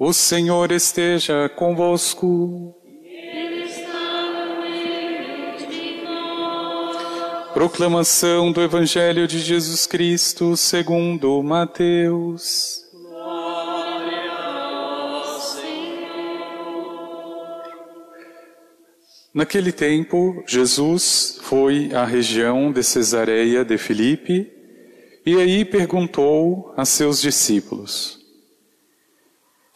O Senhor esteja convosco. Ele está de nós. Proclamação do Evangelho de Jesus Cristo segundo Mateus. Glória ao Senhor. Naquele tempo, Jesus foi à região de Cesareia de Filipe e aí perguntou a seus discípulos: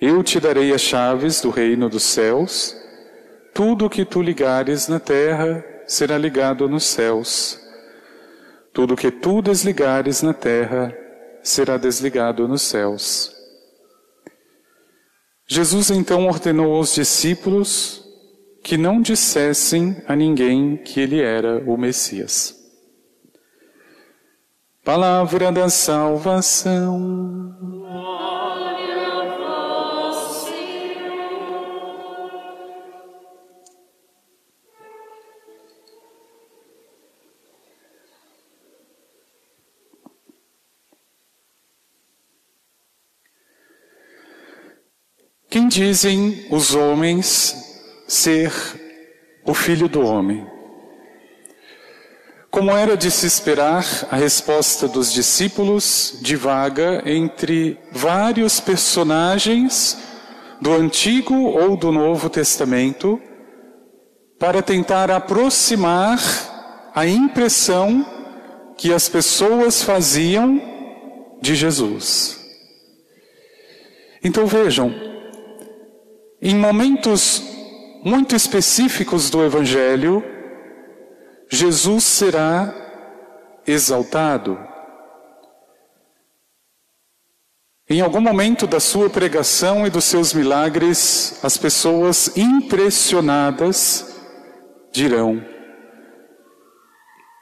Eu te darei as chaves do reino dos céus, tudo o que tu ligares na terra será ligado nos céus, tudo o que tu desligares na terra será desligado nos céus. Jesus então ordenou aos discípulos que não dissessem a ninguém que ele era o Messias. Palavra da salvação. Dizem os homens ser o filho do homem? Como era de se esperar, a resposta dos discípulos divaga entre vários personagens do Antigo ou do Novo Testamento para tentar aproximar a impressão que as pessoas faziam de Jesus. Então vejam, em momentos muito específicos do Evangelho, Jesus será exaltado. Em algum momento da sua pregação e dos seus milagres, as pessoas impressionadas dirão: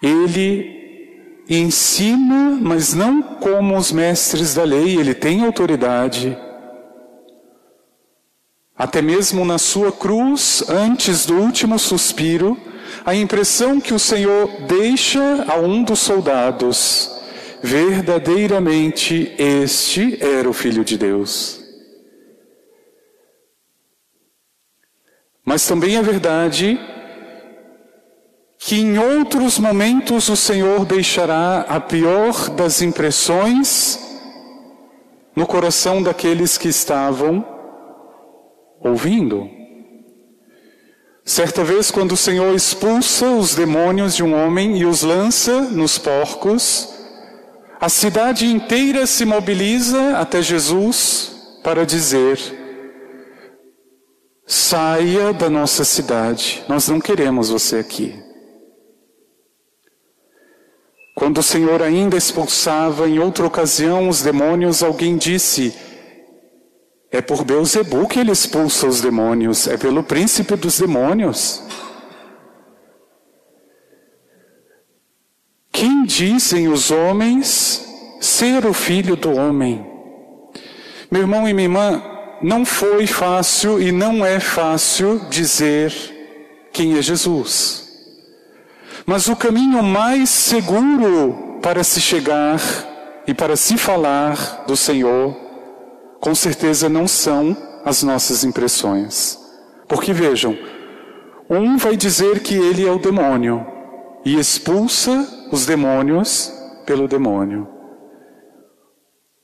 Ele ensina, mas não como os mestres da lei, ele tem autoridade. Até mesmo na sua cruz, antes do último suspiro, a impressão que o Senhor deixa a um dos soldados, verdadeiramente este era o Filho de Deus. Mas também é verdade que em outros momentos o Senhor deixará a pior das impressões no coração daqueles que estavam ouvindo. Certa vez, quando o Senhor expulsa os demônios de um homem e os lança nos porcos, a cidade inteira se mobiliza até Jesus para dizer: saia da nossa cidade, nós não queremos você aqui. Quando o Senhor ainda expulsava em outra ocasião os demônios, alguém disse: é por Beuzebu que ele expulsa os demônios, é pelo príncipe dos demônios. Quem dizem os homens ser o filho do homem? Meu irmão e minha irmã, não foi fácil e não é fácil dizer quem é Jesus. Mas o caminho mais seguro para se chegar e para se falar do Senhor com certeza não são as nossas impressões. Porque vejam, um vai dizer que ele é o demônio e expulsa os demônios pelo demônio.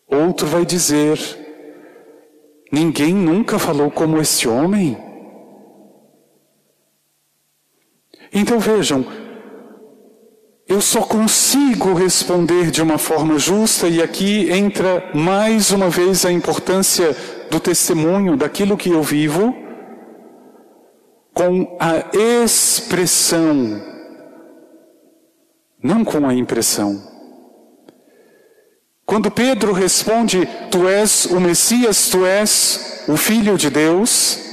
Outro vai dizer Ninguém nunca falou como este homem. Então vejam, eu só consigo responder de uma forma justa, e aqui entra mais uma vez a importância do testemunho, daquilo que eu vivo, com a expressão, não com a impressão. Quando Pedro responde: Tu és o Messias, tu és o Filho de Deus.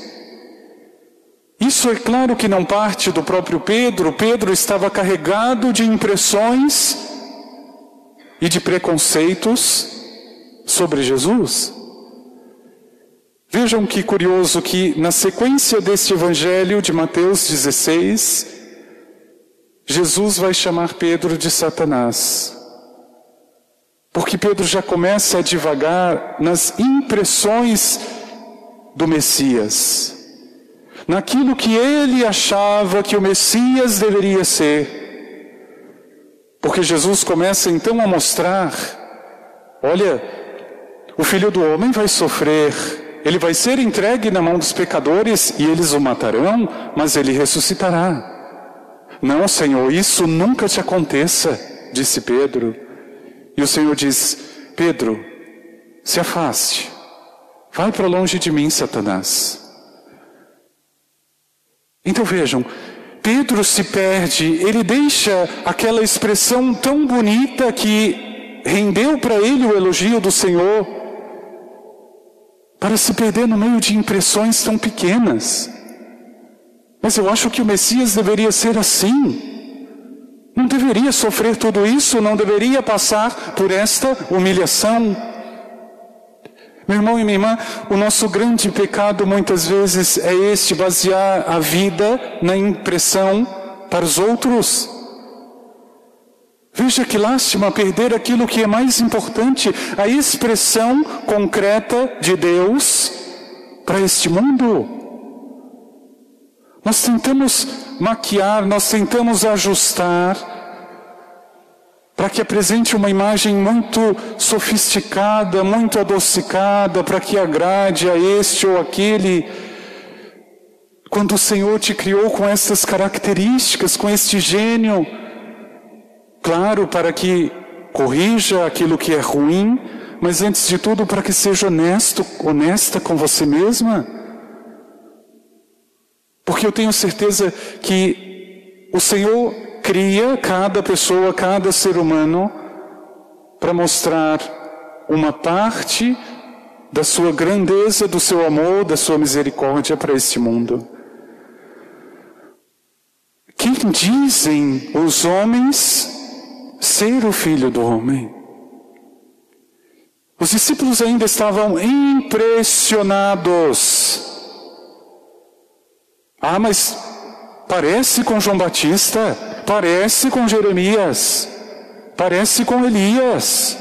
Isso é claro que não parte do próprio Pedro. Pedro estava carregado de impressões e de preconceitos sobre Jesus. Vejam que curioso que na sequência deste evangelho de Mateus 16, Jesus vai chamar Pedro de Satanás. Porque Pedro já começa a divagar nas impressões do Messias, naquilo que ele achava que o Messias deveria ser. Porque Jesus começa então a mostrar: olha, o filho do homem vai sofrer, ele vai ser entregue na mão dos pecadores e eles o matarão, mas ele ressuscitará. Não, Senhor, isso nunca te aconteça, disse Pedro. E o Senhor diz: Pedro, se afaste, vai para longe de mim, Satanás. Então vejam, Pedro se perde, ele deixa aquela expressão tão bonita que rendeu para ele o elogio do Senhor, para se perder no meio de impressões tão pequenas. Mas eu acho que o Messias deveria ser assim. Não deveria sofrer tudo isso, não deveria passar por esta humilhação. Meu irmão e minha irmã, o nosso grande pecado muitas vezes é este, basear a vida na impressão para os outros. Veja que lástima perder aquilo que é mais importante, a expressão concreta de Deus para este mundo. Nós tentamos maquiar, nós tentamos ajustar para que apresente uma imagem muito sofisticada, muito adocicada, para que agrade a este ou aquele. Quando o Senhor te criou com essas características, com este gênio, claro, para que corrija aquilo que é ruim, mas antes de tudo para que seja honesto, honesta com você mesma. Porque eu tenho certeza que o Senhor cria cada pessoa, cada ser humano, para mostrar uma parte da sua grandeza, do seu amor, da sua misericórdia para este mundo. Quem dizem os homens ser o filho do homem? Os discípulos ainda estavam impressionados ah, mas parece com João Batista, parece com Jeremias, parece com Elias.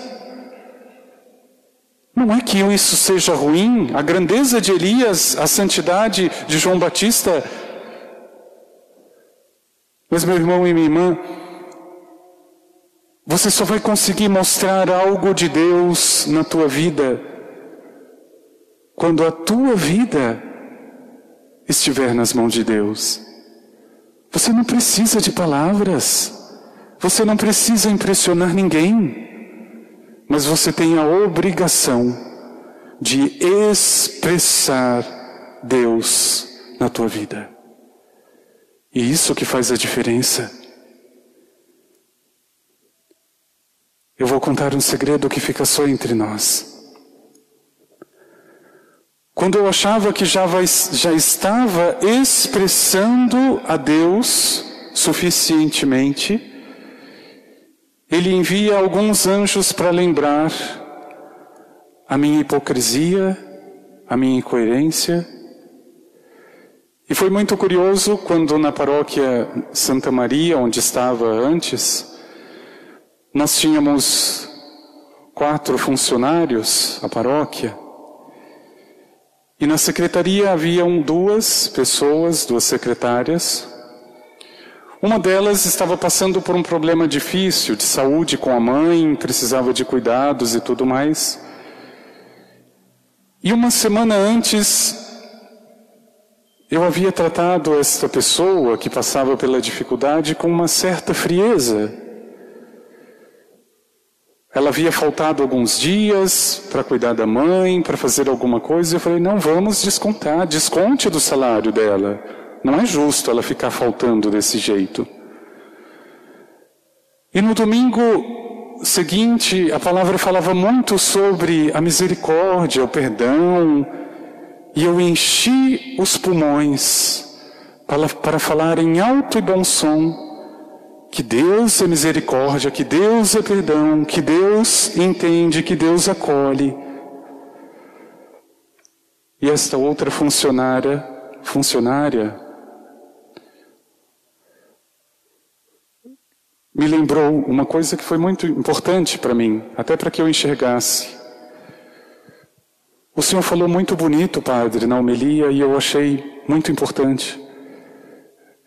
Não é que isso seja ruim, a grandeza de Elias, a santidade de João Batista. Mas, meu irmão e minha irmã, você só vai conseguir mostrar algo de Deus na tua vida quando a tua vida estiver nas mãos de Deus. Você não precisa de palavras, você não precisa impressionar ninguém, mas você tem a obrigação de expressar Deus na tua vida. E isso que faz a diferença. Eu vou contar um segredo que fica só entre nós. Quando eu achava que já, vai, já estava expressando a Deus suficientemente, Ele envia alguns anjos para lembrar a minha hipocrisia, a minha incoerência. E foi muito curioso quando na paróquia Santa Maria, onde estava antes, nós tínhamos quatro funcionários, a paróquia, e na secretaria haviam duas pessoas, duas secretárias. Uma delas estava passando por um problema difícil de saúde com a mãe, precisava de cuidados e tudo mais. E uma semana antes, eu havia tratado esta pessoa que passava pela dificuldade com uma certa frieza. Ela havia faltado alguns dias para cuidar da mãe, para fazer alguma coisa. Eu falei: não, vamos descontar, desconte do salário dela. Não é justo ela ficar faltando desse jeito. E no domingo seguinte, a palavra falava muito sobre a misericórdia, o perdão, e eu enchi os pulmões para, para falar em alto e bom som que Deus é misericórdia, que Deus é perdão, que Deus entende, que Deus acolhe. E esta outra funcionária, funcionária, me lembrou uma coisa que foi muito importante para mim, até para que eu enxergasse. O Senhor falou muito bonito, Padre, na homilia, e eu achei muito importante.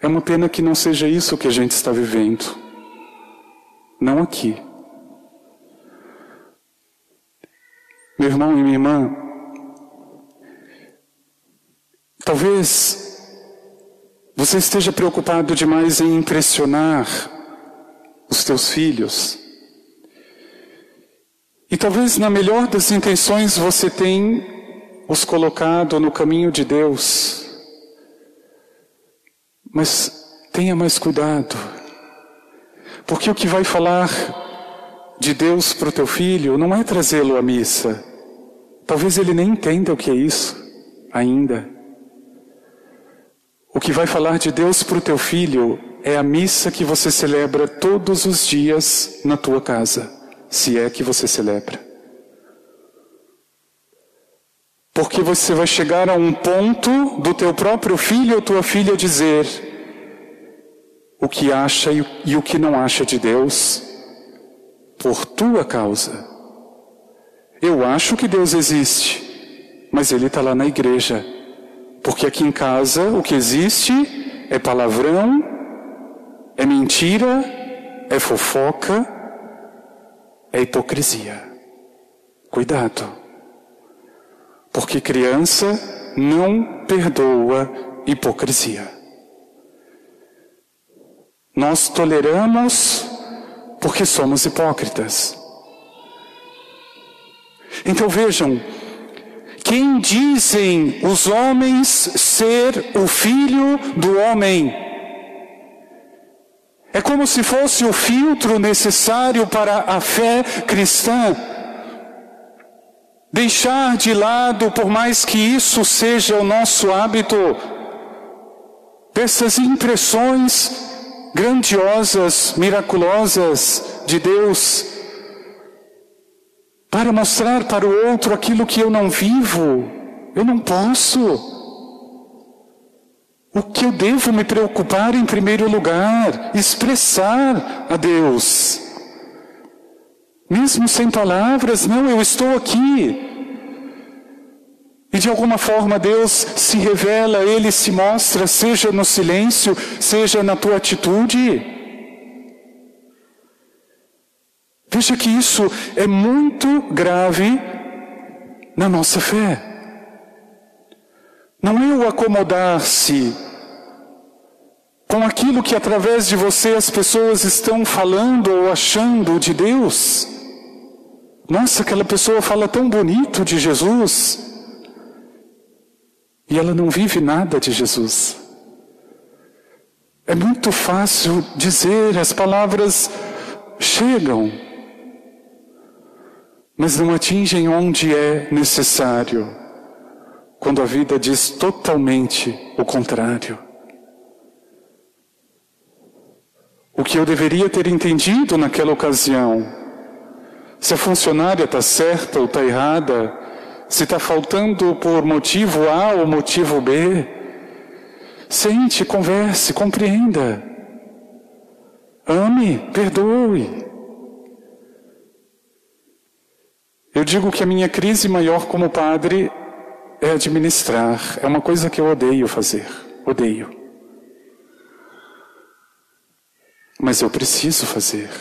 É uma pena que não seja isso que a gente está vivendo. Não aqui. Meu irmão e minha irmã, talvez você esteja preocupado demais em impressionar os teus filhos. E talvez na melhor das intenções você tenha os colocado no caminho de Deus. Mas tenha mais cuidado. Porque o que vai falar de Deus para o teu filho não é trazê-lo à missa. Talvez ele nem entenda o que é isso ainda. O que vai falar de Deus para o teu filho é a missa que você celebra todos os dias na tua casa, se é que você celebra. Porque você vai chegar a um ponto do teu próprio filho ou tua filha dizer o que acha e o que não acha de Deus por tua causa. Eu acho que Deus existe, mas Ele está lá na igreja. Porque aqui em casa o que existe é palavrão, é mentira, é fofoca, é hipocrisia. Cuidado. Porque criança não perdoa hipocrisia. Nós toleramos porque somos hipócritas. Então vejam, quem dizem os homens ser o filho do homem? É como se fosse o filtro necessário para a fé cristã. Deixar de lado, por mais que isso seja o nosso hábito, dessas impressões grandiosas, miraculosas de Deus, para mostrar para o outro aquilo que eu não vivo, eu não posso. O que eu devo me preocupar em primeiro lugar? Expressar a Deus. Mesmo sem palavras, não, eu estou aqui. E de alguma forma Deus se revela, Ele se mostra, seja no silêncio, seja na tua atitude. Veja que isso é muito grave na nossa fé. Não é o acomodar-se com aquilo que através de você as pessoas estão falando ou achando de Deus. Nossa, aquela pessoa fala tão bonito de Jesus. E ela não vive nada de Jesus. É muito fácil dizer, as palavras chegam, mas não atingem onde é necessário, quando a vida diz totalmente o contrário. O que eu deveria ter entendido naquela ocasião se a funcionária está certa ou está errada, se está faltando por motivo A ou motivo B. Sente, converse, compreenda. Ame, perdoe. Eu digo que a minha crise maior como padre é administrar. É uma coisa que eu odeio fazer. Odeio. Mas eu preciso fazer.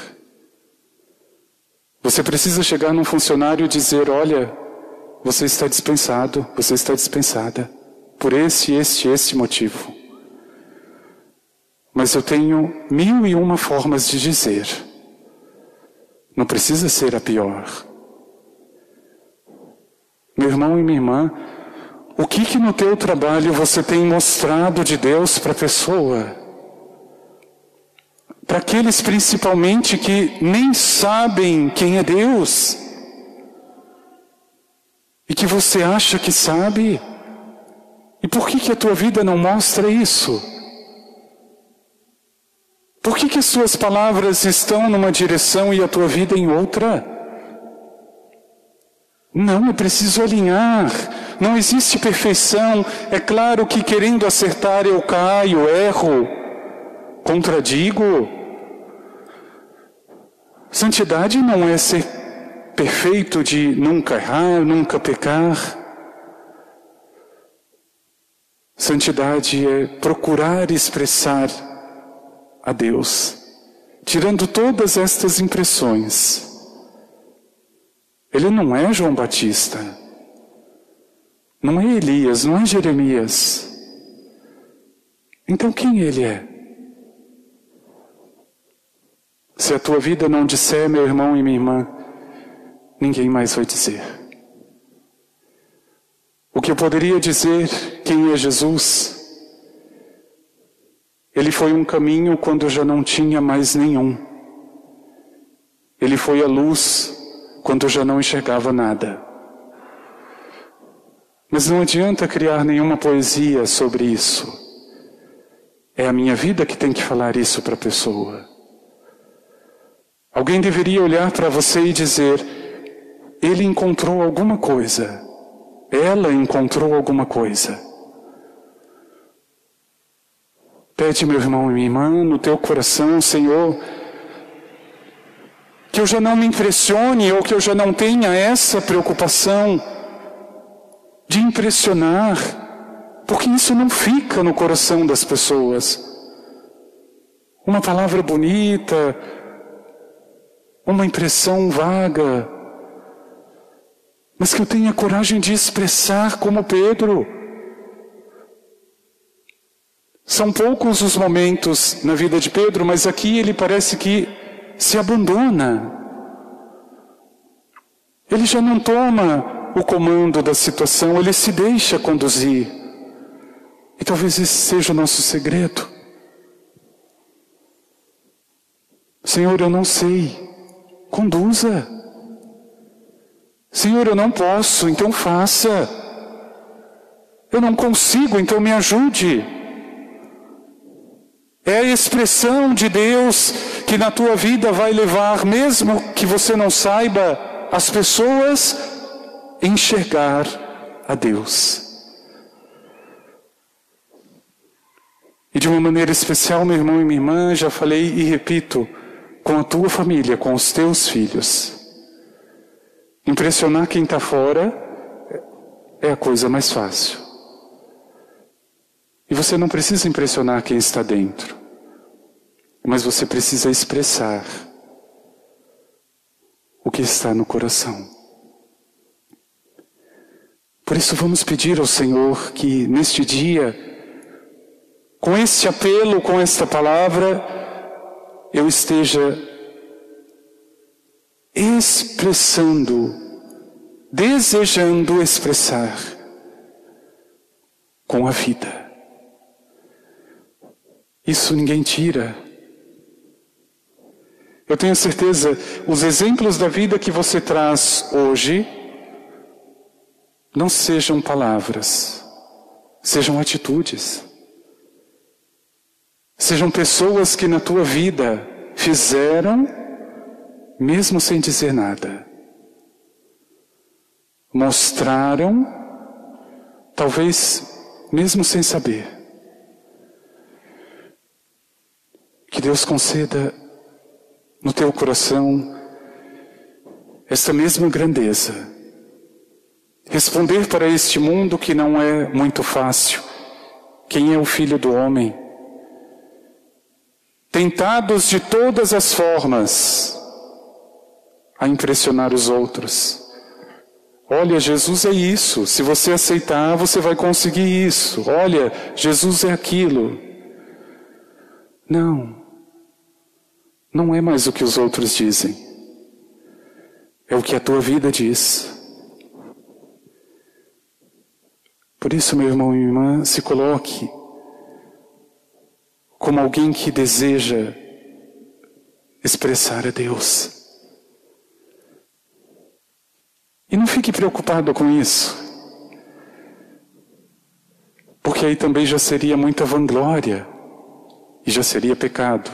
Você precisa chegar num funcionário e dizer: Olha, você está dispensado, você está dispensada, por esse, este, este motivo. Mas eu tenho mil e uma formas de dizer. Não precisa ser a pior. Meu irmão e minha irmã, o que que no teu trabalho você tem mostrado de Deus para a pessoa? Para aqueles principalmente que nem sabem quem é Deus. E que você acha que sabe. E por que que a tua vida não mostra isso? Por que que as tuas palavras estão numa direção e a tua vida em outra? Não, é preciso alinhar. Não existe perfeição. É claro que querendo acertar eu caio, erro, contradigo. Santidade não é ser perfeito de nunca errar, nunca pecar. Santidade é procurar expressar a Deus, tirando todas estas impressões. Ele não é João Batista, não é Elias, não é Jeremias. Então quem ele é? Se a tua vida não disser, meu irmão e minha irmã, ninguém mais vai dizer. O que eu poderia dizer, quem é Jesus? Ele foi um caminho quando já não tinha mais nenhum. Ele foi a luz quando já não enxergava nada. Mas não adianta criar nenhuma poesia sobre isso. É a minha vida que tem que falar isso para a pessoa. Alguém deveria olhar para você e dizer: ele encontrou alguma coisa, ela encontrou alguma coisa. Pede, meu irmão e minha irmã, no teu coração, Senhor, que eu já não me impressione ou que eu já não tenha essa preocupação de impressionar, porque isso não fica no coração das pessoas. Uma palavra bonita, uma impressão vaga, mas que eu tenha coragem de expressar como Pedro. São poucos os momentos na vida de Pedro, mas aqui ele parece que se abandona. Ele já não toma o comando da situação, ele se deixa conduzir. E talvez esse seja o nosso segredo. Senhor, eu não sei. Conduza. Senhor, eu não posso, então faça. Eu não consigo, então me ajude. É a expressão de Deus que na tua vida vai levar, mesmo que você não saiba, as pessoas enxergar a Deus. E de uma maneira especial, meu irmão e minha irmã, já falei e repito, com a tua família, com os teus filhos. Impressionar quem está fora é a coisa mais fácil. E você não precisa impressionar quem está dentro, mas você precisa expressar o que está no coração. Por isso, vamos pedir ao Senhor que neste dia, com este apelo, com esta palavra, eu esteja expressando, desejando expressar com a vida. Isso ninguém tira. Eu tenho certeza, os exemplos da vida que você traz hoje não sejam palavras, sejam atitudes. Sejam pessoas que na tua vida fizeram, mesmo sem dizer nada. Mostraram, talvez mesmo sem saber. Que Deus conceda no teu coração esta mesma grandeza. Responder para este mundo que não é muito fácil. Quem é o filho do homem? Tentados de todas as formas a impressionar os outros. Olha, Jesus é isso. Se você aceitar, você vai conseguir isso. Olha, Jesus é aquilo. Não. Não é mais o que os outros dizem. É o que a tua vida diz. Por isso, meu irmão e minha irmã, se coloque como alguém que deseja expressar a Deus. E não fique preocupado com isso. Porque aí também já seria muita vanglória e já seria pecado.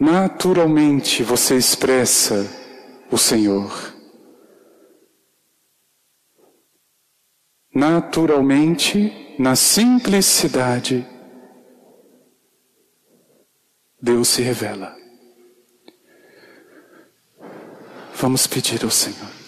Naturalmente você expressa o Senhor. Naturalmente, na simplicidade, Deus se revela. Vamos pedir ao Senhor.